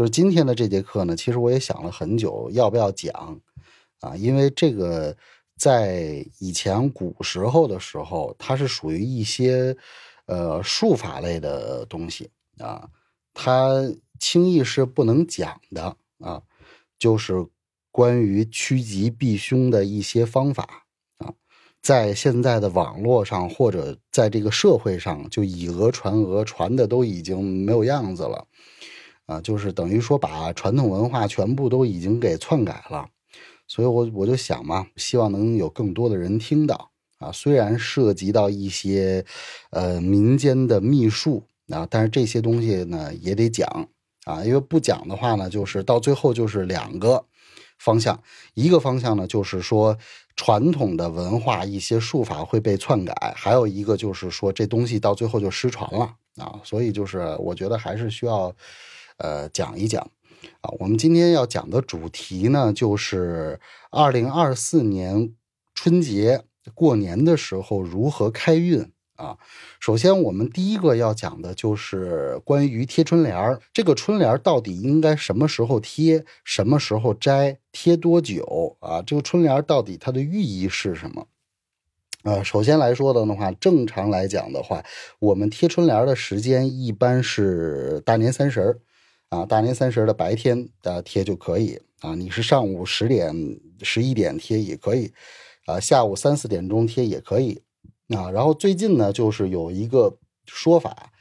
就是今天的这节课呢，其实我也想了很久，要不要讲啊？因为这个在以前古时候的时候，它是属于一些呃术法类的东西啊，它轻易是不能讲的啊，就是关于趋吉避凶的一些方法啊。在现在的网络上，或者在这个社会上，就以讹传讹，传的都已经没有样子了，啊，就是等于说把传统文化全部都已经给篡改了。所以，我我就想嘛，希望能有更多的人听到啊。虽然涉及到一些呃民间的秘术啊，但是这些东西呢也得讲啊，因为不讲的话呢，就是到最后就是两个方向，一个方向呢就是说。传统的文化一些术法会被篡改，还有一个就是说这东西到最后就失传了啊，所以就是我觉得还是需要，呃，讲一讲啊。我们今天要讲的主题呢，就是二零二四年春节过年的时候如何开运。啊，首先我们第一个要讲的就是关于贴春联儿。这个春联到底应该什么时候贴，什么时候摘，贴多久啊？这个春联到底它的寓意是什么？啊，首先来说的话，正常来讲的话，我们贴春联的时间一般是大年三十儿啊，大年三十的白天啊贴就可以啊。你是上午十点、十一点贴也可以，啊，下午三四点钟贴也可以。啊，然后最近呢，就是有一个说法，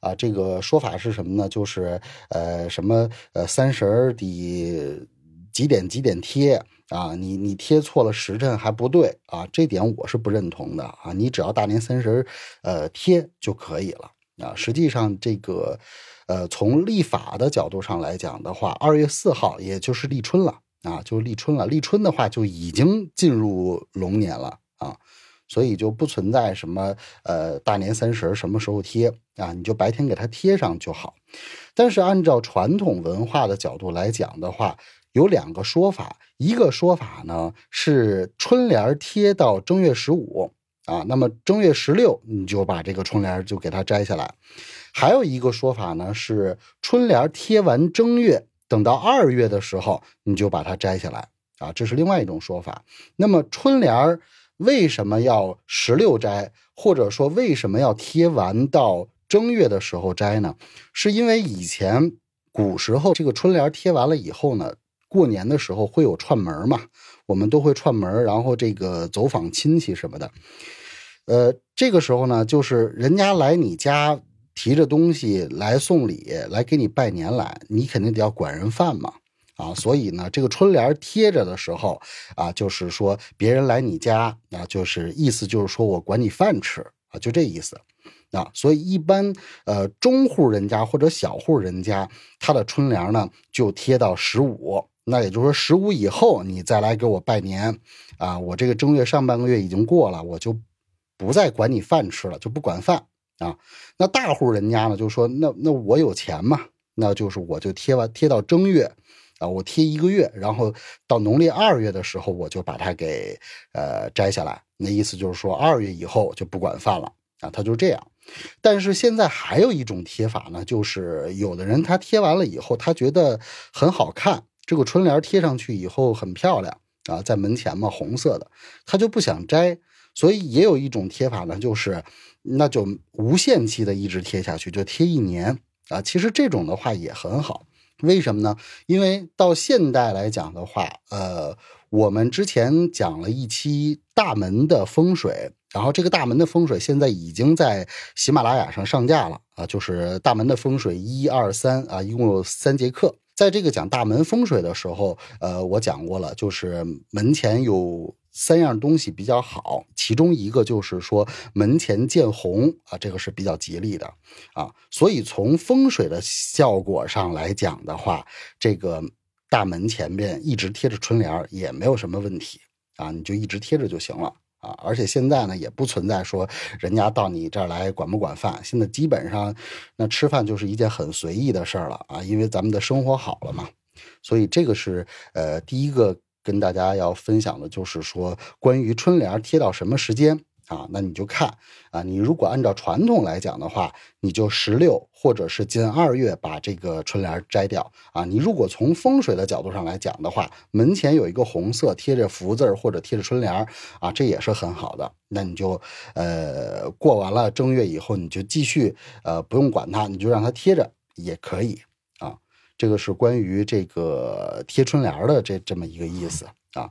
啊，这个说法是什么呢？就是呃，什么呃，三十儿得几点几点贴啊？你你贴错了时辰还不对啊？这点我是不认同的啊！你只要大年三十儿呃贴就可以了啊。实际上，这个呃，从历法的角度上来讲的话，二月四号也就是立春了啊，就立春了。立春的话就已经进入龙年了啊。所以就不存在什么呃大年三十什么时候贴啊，你就白天给它贴上就好。但是按照传统文化的角度来讲的话，有两个说法。一个说法呢是春联贴到正月十五啊，那么正月十六你就把这个春联就给它摘下来。还有一个说法呢是春联贴完正月，等到二月的时候你就把它摘下来啊，这是另外一种说法。那么春联为什么要十六摘，或者说为什么要贴完到正月的时候摘呢？是因为以前古时候这个春联贴完了以后呢，过年的时候会有串门嘛，我们都会串门，然后这个走访亲戚什么的。呃，这个时候呢，就是人家来你家提着东西来送礼，来给你拜年来，你肯定得要管人饭嘛。啊，所以呢，这个春联贴着的时候啊，就是说别人来你家啊，就是意思就是说我管你饭吃啊，就这意思啊。所以一般呃中户人家或者小户人家，他的春联呢就贴到十五，那也就是说十五以后你再来给我拜年啊，我这个正月上半个月已经过了，我就不再管你饭吃了，就不管饭啊。那大户人家呢就说那那我有钱嘛，那就是我就贴完贴到正月。啊，我贴一个月，然后到农历二月的时候，我就把它给呃摘下来。那意思就是说，二月以后就不管饭了啊，他就这样。但是现在还有一种贴法呢，就是有的人他贴完了以后，他觉得很好看，这个春联贴上去以后很漂亮啊，在门前嘛，红色的，他就不想摘。所以也有一种贴法呢，就是那就无限期的一直贴下去，就贴一年啊。其实这种的话也很好。为什么呢？因为到现代来讲的话，呃，我们之前讲了一期大门的风水，然后这个大门的风水现在已经在喜马拉雅上上架了啊，就是大门的风水一二三啊，一共有三节课。在这个讲大门风水的时候，呃，我讲过了，就是门前有。三样东西比较好，其中一个就是说门前见红啊，这个是比较吉利的啊。所以从风水的效果上来讲的话，这个大门前边一直贴着春联也没有什么问题啊，你就一直贴着就行了啊。而且现在呢，也不存在说人家到你这儿来管不管饭，现在基本上那吃饭就是一件很随意的事儿了啊，因为咱们的生活好了嘛。所以这个是呃第一个。跟大家要分享的就是说，关于春联贴到什么时间啊，那你就看啊，你如果按照传统来讲的话，你就十六或者是近二月把这个春联摘掉啊。你如果从风水的角度上来讲的话，门前有一个红色贴着福字或者贴着春联啊，这也是很好的。那你就呃过完了正月以后，你就继续呃不用管它，你就让它贴着也可以。这个是关于这个贴春联的这这么一个意思啊。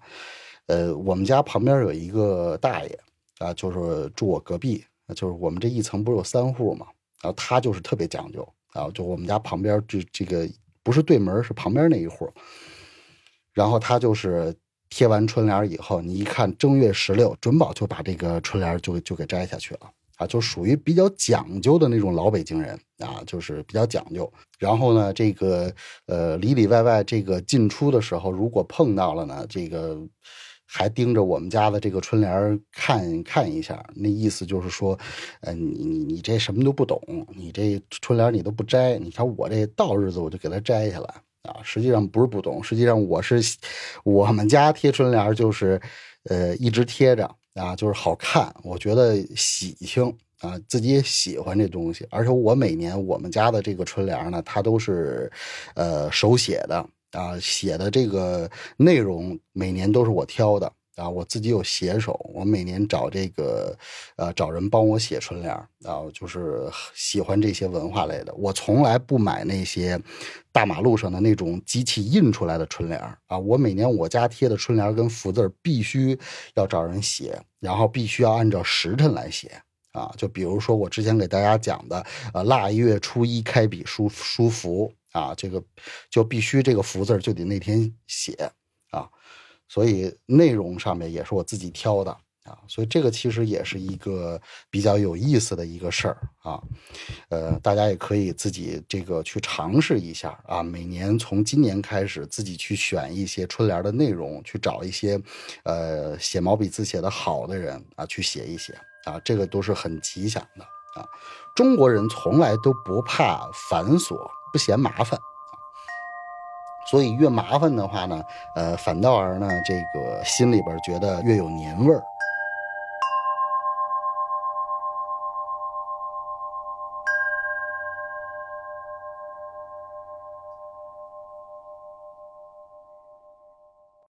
呃，我们家旁边有一个大爷。啊，就是住我隔壁，就是我们这一层不是有三户嘛，然后他就是特别讲究啊，就我们家旁边这这个不是对门，是旁边那一户，然后他就是贴完春联以后，你一看正月十六，准保就把这个春联就就给摘下去了啊，就属于比较讲究的那种老北京人啊，就是比较讲究。然后呢，这个呃里里外外这个进出的时候，如果碰到了呢，这个。还盯着我们家的这个春联看看一下，那意思就是说，呃，你你你这什么都不懂，你这春联你都不摘，你看我这到日子我就给它摘下来啊。实际上不是不懂，实际上我是我们家贴春联就是，呃，一直贴着啊，就是好看，我觉得喜庆啊，自己也喜欢这东西，而且我每年我们家的这个春联呢，它都是，呃，手写的。啊，写的这个内容每年都是我挑的啊，我自己有写手，我每年找这个呃找人帮我写春联啊，就是喜欢这些文化类的。我从来不买那些大马路上的那种机器印出来的春联啊，我每年我家贴的春联跟福字必须要找人写，然后必须要按照时辰来写啊。就比如说我之前给大家讲的，呃，腊月初一开笔书书福。啊，这个就必须这个福字就得那天写啊，所以内容上面也是我自己挑的啊，所以这个其实也是一个比较有意思的一个事儿啊，呃，大家也可以自己这个去尝试一下啊，每年从今年开始自己去选一些春联的内容，去找一些呃写毛笔字写的好的人啊去写一写啊，这个都是很吉祥的啊，中国人从来都不怕繁琐。不嫌麻烦，所以越麻烦的话呢，呃，反倒而呢，这个心里边觉得越有年味儿。